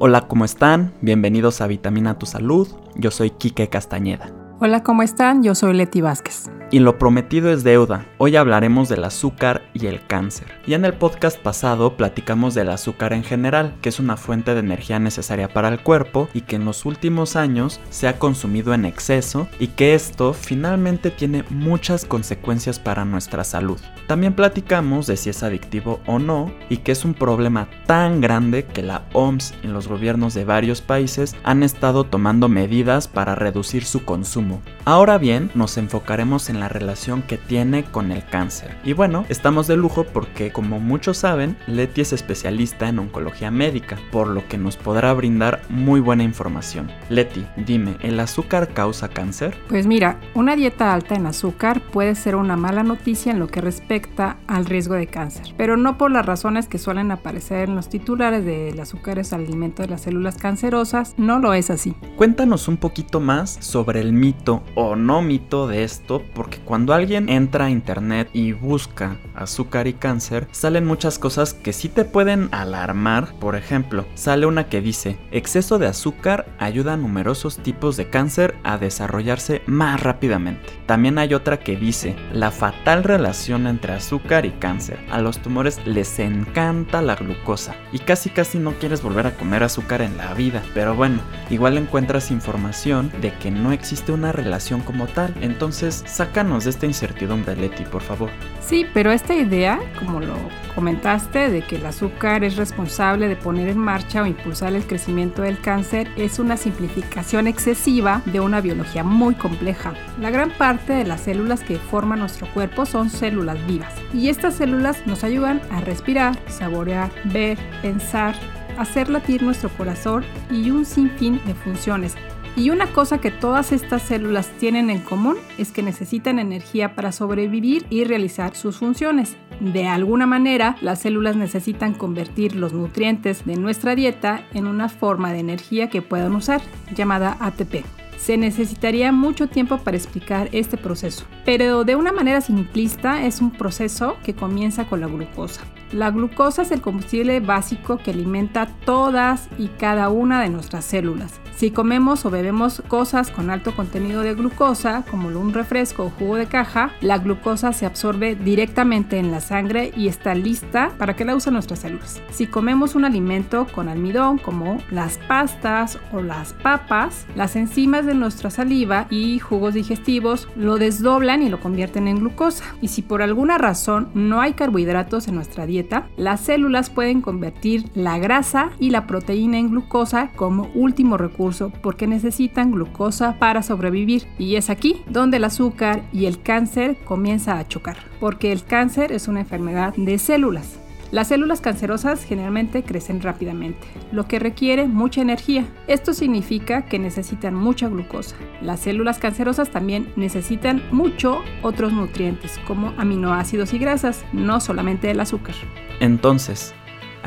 Hola, ¿cómo están? Bienvenidos a Vitamina Tu Salud. Yo soy Quique Castañeda. Hola, ¿cómo están? Yo soy Leti Vázquez. Y lo prometido es deuda. Hoy hablaremos del azúcar y el cáncer. Ya en el podcast pasado platicamos del azúcar en general, que es una fuente de energía necesaria para el cuerpo y que en los últimos años se ha consumido en exceso y que esto finalmente tiene muchas consecuencias para nuestra salud. También platicamos de si es adictivo o no y que es un problema tan grande que la OMS y los gobiernos de varios países han estado tomando medidas para reducir su consumo. Ahora bien, nos enfocaremos en la relación que tiene con el cáncer. Y bueno, estamos de lujo porque como muchos saben, Leti es especialista en oncología médica, por lo que nos podrá brindar muy buena información. Leti, dime, ¿el azúcar causa cáncer? Pues mira, una dieta alta en azúcar puede ser una mala noticia en lo que respecta al riesgo de cáncer, pero no por las razones que suelen aparecer en los titulares de el azúcar es alimento de las células cancerosas, no lo es así. Cuéntanos un poquito más sobre el mito o no mito de esto, porque cuando alguien entra a internet y busca azúcar y cáncer, salen muchas cosas que sí te pueden alarmar. Por ejemplo, sale una que dice, exceso de azúcar ayuda a numerosos tipos de cáncer a desarrollarse más rápidamente. También hay otra que dice, la fatal relación entre azúcar y cáncer. A los tumores les encanta la glucosa y casi casi no quieres volver a comer azúcar en la vida. Pero bueno, igual encuentras información de que no existe una relación como tal. Entonces, sácanos de esta incertidumbre, Leti, por favor. Sí, pero esta idea, como lo comentaste, de que el azúcar es responsable de poner en marcha o impulsar el crecimiento del cáncer, es una simplificación excesiva de una biología muy compleja. La gran parte de las células que forman nuestro cuerpo son células vivas, y estas células nos ayudan a respirar, saborear, ver, pensar, hacer latir nuestro corazón y un sinfín de funciones y una cosa que todas estas células tienen en común es que necesitan energía para sobrevivir y realizar sus funciones. De alguna manera, las células necesitan convertir los nutrientes de nuestra dieta en una forma de energía que puedan usar, llamada ATP. Se necesitaría mucho tiempo para explicar este proceso, pero de una manera simplista es un proceso que comienza con la glucosa. La glucosa es el combustible básico que alimenta todas y cada una de nuestras células. Si comemos o bebemos cosas con alto contenido de glucosa, como un refresco o jugo de caja, la glucosa se absorbe directamente en la sangre y está lista para que la usen nuestras células. Si comemos un alimento con almidón, como las pastas o las papas, las enzimas de nuestra saliva y jugos digestivos lo desdoblan y lo convierten en glucosa. Y si por alguna razón no hay carbohidratos en nuestra dieta, las células pueden convertir la grasa y la proteína en glucosa como último recurso porque necesitan glucosa para sobrevivir. Y es aquí donde el azúcar y el cáncer comienza a chocar, porque el cáncer es una enfermedad de células. Las células cancerosas generalmente crecen rápidamente, lo que requiere mucha energía. Esto significa que necesitan mucha glucosa. Las células cancerosas también necesitan mucho otros nutrientes, como aminoácidos y grasas, no solamente el azúcar. Entonces,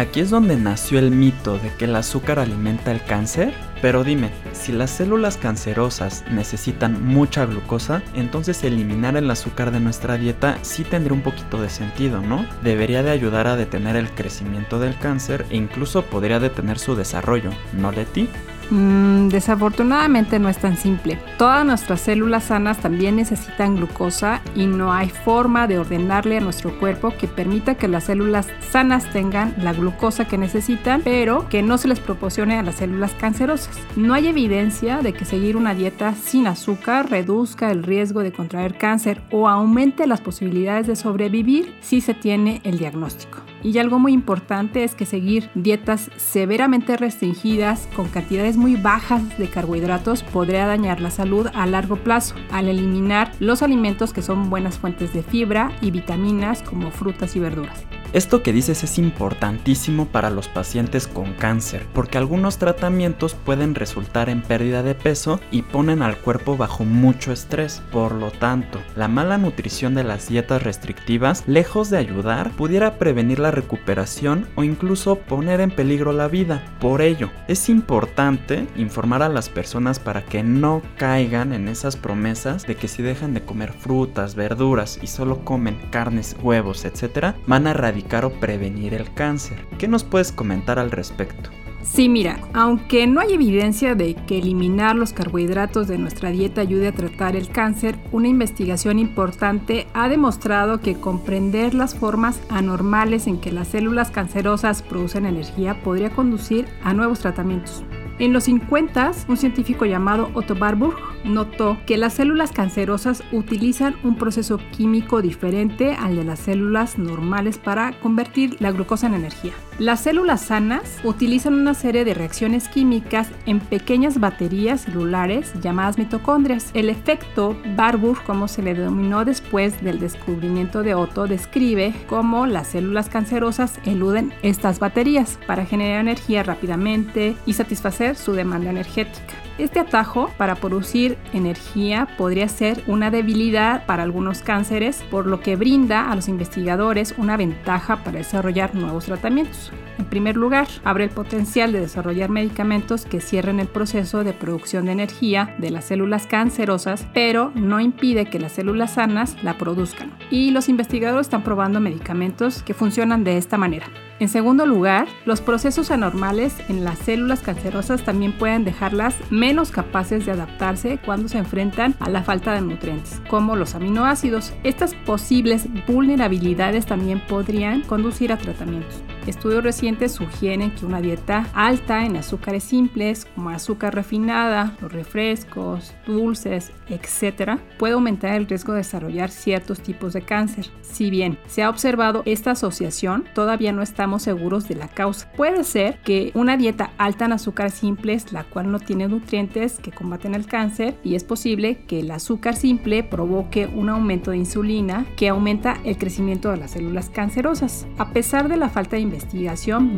Aquí es donde nació el mito de que el azúcar alimenta el cáncer. Pero dime, si las células cancerosas necesitan mucha glucosa, entonces eliminar el azúcar de nuestra dieta sí tendría un poquito de sentido, ¿no? Debería de ayudar a detener el crecimiento del cáncer e incluso podría detener su desarrollo, ¿no de ti? Mm, desafortunadamente no es tan simple. Todas nuestras células sanas también necesitan glucosa y no hay forma de ordenarle a nuestro cuerpo que permita que las células sanas tengan la glucosa que necesitan, pero que no se les proporcione a las células cancerosas. No hay evidencia de que seguir una dieta sin azúcar reduzca el riesgo de contraer cáncer o aumente las posibilidades de sobrevivir si se tiene el diagnóstico. Y algo muy importante es que seguir dietas severamente restringidas con cantidades muy bajas de carbohidratos podría dañar la salud a largo plazo al eliminar los alimentos que son buenas fuentes de fibra y vitaminas como frutas y verduras. Esto que dices es importantísimo para los pacientes con cáncer, porque algunos tratamientos pueden resultar en pérdida de peso y ponen al cuerpo bajo mucho estrés. Por lo tanto, la mala nutrición de las dietas restrictivas, lejos de ayudar, pudiera prevenir la recuperación o incluso poner en peligro la vida. Por ello, es importante informar a las personas para que no caigan en esas promesas de que si dejan de comer frutas, verduras y solo comen carnes, huevos, etc., van a erradicar o prevenir el cáncer. ¿Qué nos puedes comentar al respecto? Sí, mira, aunque no hay evidencia de que eliminar los carbohidratos de nuestra dieta ayude a tratar el cáncer, una investigación importante ha demostrado que comprender las formas anormales en que las células cancerosas producen energía podría conducir a nuevos tratamientos. En los 50, un científico llamado Otto Warburg notó que las células cancerosas utilizan un proceso químico diferente al de las células normales para convertir la glucosa en energía. Las células sanas utilizan una serie de reacciones químicas en pequeñas baterías celulares llamadas mitocondrias. El efecto Warburg, como se le denominó después del descubrimiento de Otto, describe cómo las células cancerosas eluden estas baterías para generar energía rápidamente y satisfacer su demanda energética. Este atajo para producir energía podría ser una debilidad para algunos cánceres, por lo que brinda a los investigadores una ventaja para desarrollar nuevos tratamientos. En primer lugar, abre el potencial de desarrollar medicamentos que cierren el proceso de producción de energía de las células cancerosas, pero no impide que las células sanas la produzcan. Y los investigadores están probando medicamentos que funcionan de esta manera. En segundo lugar, los procesos anormales en las células cancerosas también pueden dejarlas menos capaces de adaptarse cuando se enfrentan a la falta de nutrientes, como los aminoácidos. Estas posibles vulnerabilidades también podrían conducir a tratamientos. Estudios recientes sugieren que una dieta alta en azúcares simples, como azúcar refinada, los refrescos, dulces, etc., puede aumentar el riesgo de desarrollar ciertos tipos de cáncer. Si bien se ha observado esta asociación, todavía no estamos seguros de la causa. Puede ser que una dieta alta en azúcares simples, la cual no tiene nutrientes que combaten el cáncer, y es posible que el azúcar simple provoque un aumento de insulina que aumenta el crecimiento de las células cancerosas. A pesar de la falta de investigación,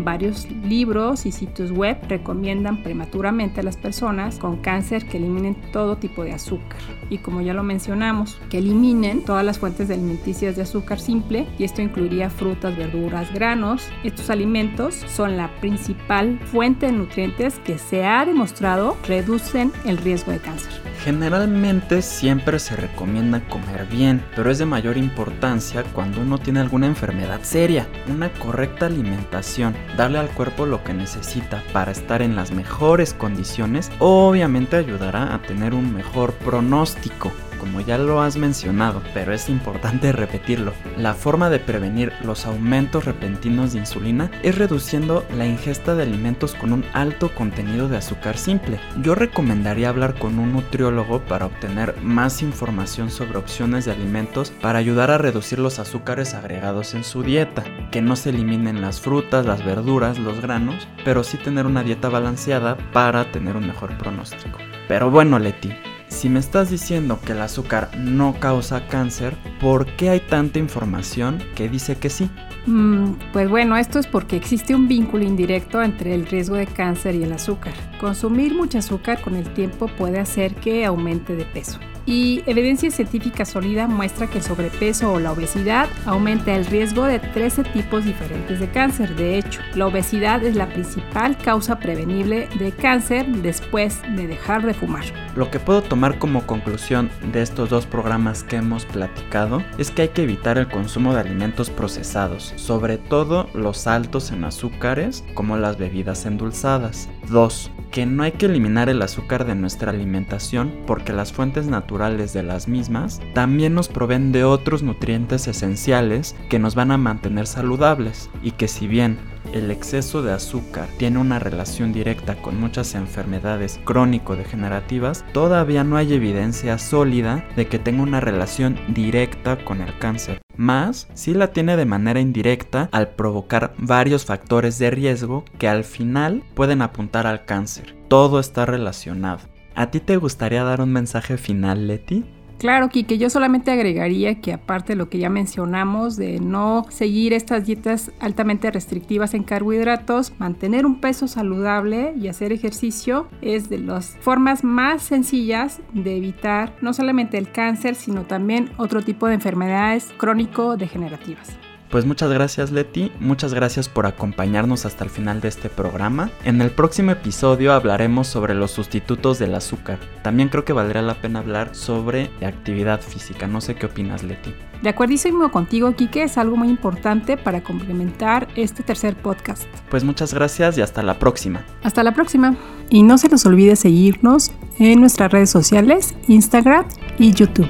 varios libros y sitios web recomiendan prematuramente a las personas con cáncer que eliminen todo tipo de azúcar. Y como ya lo mencionamos, que eliminen todas las fuentes alimenticias de azúcar simple y esto incluiría frutas, verduras, granos. Estos alimentos son la principal fuente de nutrientes que se ha demostrado reducen el riesgo de cáncer. Generalmente siempre se recomienda comer bien, pero es de mayor importancia cuando uno tiene alguna enfermedad seria. Una correcta alimentación, darle al cuerpo lo que necesita para estar en las mejores condiciones, obviamente ayudará a tener un mejor pronóstico como ya lo has mencionado, pero es importante repetirlo. La forma de prevenir los aumentos repentinos de insulina es reduciendo la ingesta de alimentos con un alto contenido de azúcar simple. Yo recomendaría hablar con un nutriólogo para obtener más información sobre opciones de alimentos para ayudar a reducir los azúcares agregados en su dieta, que no se eliminen las frutas, las verduras, los granos, pero sí tener una dieta balanceada para tener un mejor pronóstico. Pero bueno, Leti, si me estás diciendo que el azúcar no causa cáncer, ¿por qué hay tanta información que dice que sí? Mm, pues bueno, esto es porque existe un vínculo indirecto entre el riesgo de cáncer y el azúcar. Consumir mucho azúcar con el tiempo puede hacer que aumente de peso y evidencia científica sólida muestra que el sobrepeso o la obesidad aumenta el riesgo de 13 tipos diferentes de cáncer. De hecho, la obesidad es la principal causa prevenible de cáncer después de dejar de fumar. Lo que puedo tomar como conclusión de estos dos programas que hemos platicado es que hay que evitar el consumo de alimentos procesados, sobre todo los altos en azúcares como las bebidas endulzadas. 2 que no hay que eliminar el azúcar de nuestra alimentación porque las fuentes naturales de las mismas también nos proveen de otros nutrientes esenciales que nos van a mantener saludables y que si bien el exceso de azúcar tiene una relación directa con muchas enfermedades crónico-degenerativas, todavía no hay evidencia sólida de que tenga una relación directa con el cáncer. Más, sí la tiene de manera indirecta al provocar varios factores de riesgo que al final pueden apuntar al cáncer. Todo está relacionado. ¿A ti te gustaría dar un mensaje final, Leti? Claro, Kike, yo solamente agregaría que aparte de lo que ya mencionamos de no seguir estas dietas altamente restrictivas en carbohidratos, mantener un peso saludable y hacer ejercicio es de las formas más sencillas de evitar no solamente el cáncer, sino también otro tipo de enfermedades crónico-degenerativas. Pues muchas gracias Leti, muchas gracias por acompañarnos hasta el final de este programa. En el próximo episodio hablaremos sobre los sustitutos del azúcar. También creo que valdría la pena hablar sobre actividad física. No sé qué opinas Leti. De acuerdísimo contigo, Kike, es algo muy importante para complementar este tercer podcast. Pues muchas gracias y hasta la próxima. Hasta la próxima. Y no se nos olvide seguirnos en nuestras redes sociales, Instagram y YouTube.